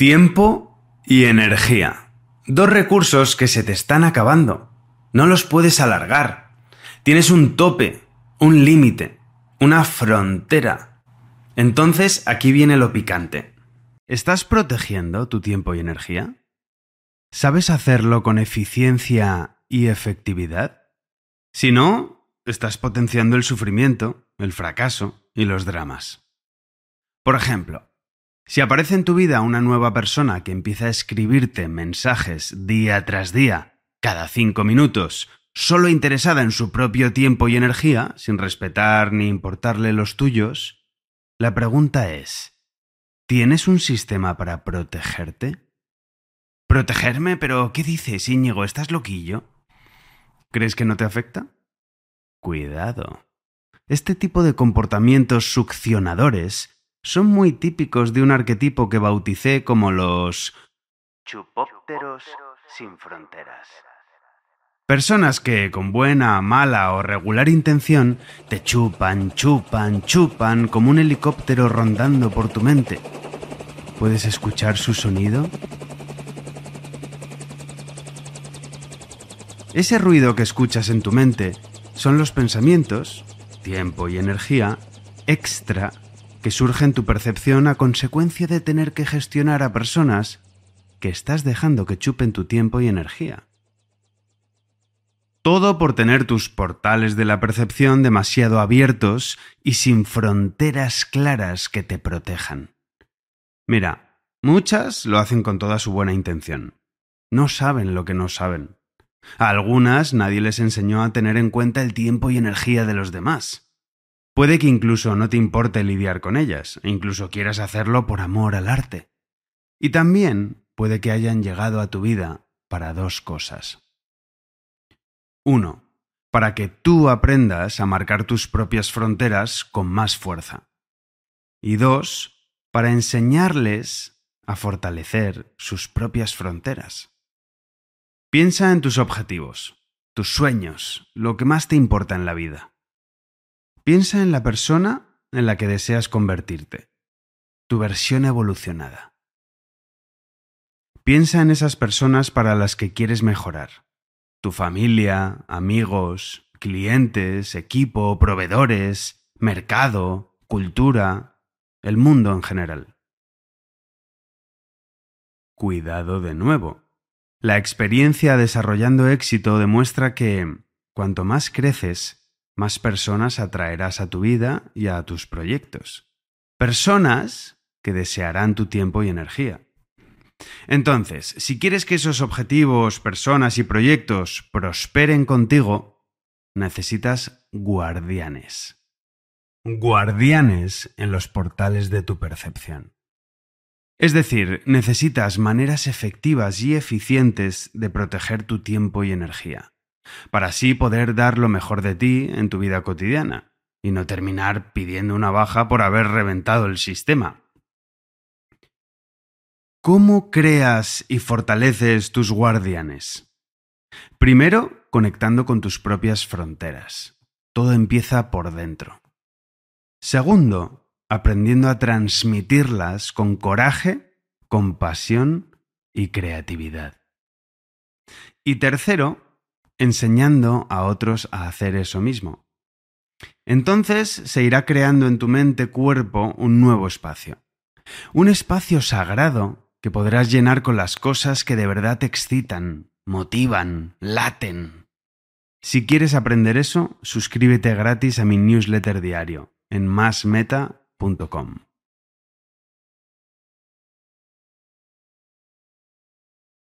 Tiempo y energía. Dos recursos que se te están acabando. No los puedes alargar. Tienes un tope, un límite, una frontera. Entonces aquí viene lo picante. ¿Estás protegiendo tu tiempo y energía? ¿Sabes hacerlo con eficiencia y efectividad? Si no, estás potenciando el sufrimiento, el fracaso y los dramas. Por ejemplo, si aparece en tu vida una nueva persona que empieza a escribirte mensajes día tras día, cada cinco minutos, solo interesada en su propio tiempo y energía, sin respetar ni importarle los tuyos, la pregunta es, ¿tienes un sistema para protegerte? ¿Protegerme? ¿Pero qué dices, Íñigo? ¿Estás loquillo? ¿Crees que no te afecta? Cuidado. Este tipo de comportamientos succionadores son muy típicos de un arquetipo que bauticé como los chupópteros sin fronteras. Personas que, con buena, mala o regular intención, te chupan, chupan, chupan como un helicóptero rondando por tu mente. ¿Puedes escuchar su sonido? Ese ruido que escuchas en tu mente son los pensamientos, tiempo y energía extra que surge en tu percepción a consecuencia de tener que gestionar a personas que estás dejando que chupen tu tiempo y energía. Todo por tener tus portales de la percepción demasiado abiertos y sin fronteras claras que te protejan. Mira, muchas lo hacen con toda su buena intención. No saben lo que no saben. A algunas nadie les enseñó a tener en cuenta el tiempo y energía de los demás. Puede que incluso no te importe lidiar con ellas, e incluso quieras hacerlo por amor al arte. Y también puede que hayan llegado a tu vida para dos cosas. Uno, para que tú aprendas a marcar tus propias fronteras con más fuerza. Y dos, para enseñarles a fortalecer sus propias fronteras. Piensa en tus objetivos, tus sueños, lo que más te importa en la vida. Piensa en la persona en la que deseas convertirte, tu versión evolucionada. Piensa en esas personas para las que quieres mejorar, tu familia, amigos, clientes, equipo, proveedores, mercado, cultura, el mundo en general. Cuidado de nuevo. La experiencia desarrollando éxito demuestra que, cuanto más creces, más personas atraerás a tu vida y a tus proyectos. Personas que desearán tu tiempo y energía. Entonces, si quieres que esos objetivos, personas y proyectos prosperen contigo, necesitas guardianes. Guardianes en los portales de tu percepción. Es decir, necesitas maneras efectivas y eficientes de proteger tu tiempo y energía para así poder dar lo mejor de ti en tu vida cotidiana y no terminar pidiendo una baja por haber reventado el sistema. ¿Cómo creas y fortaleces tus guardianes? Primero, conectando con tus propias fronteras. Todo empieza por dentro. Segundo, aprendiendo a transmitirlas con coraje, compasión y creatividad. Y tercero, enseñando a otros a hacer eso mismo. Entonces se irá creando en tu mente-cuerpo un nuevo espacio. Un espacio sagrado que podrás llenar con las cosas que de verdad te excitan, motivan, laten. Si quieres aprender eso, suscríbete gratis a mi newsletter diario en masmeta.com.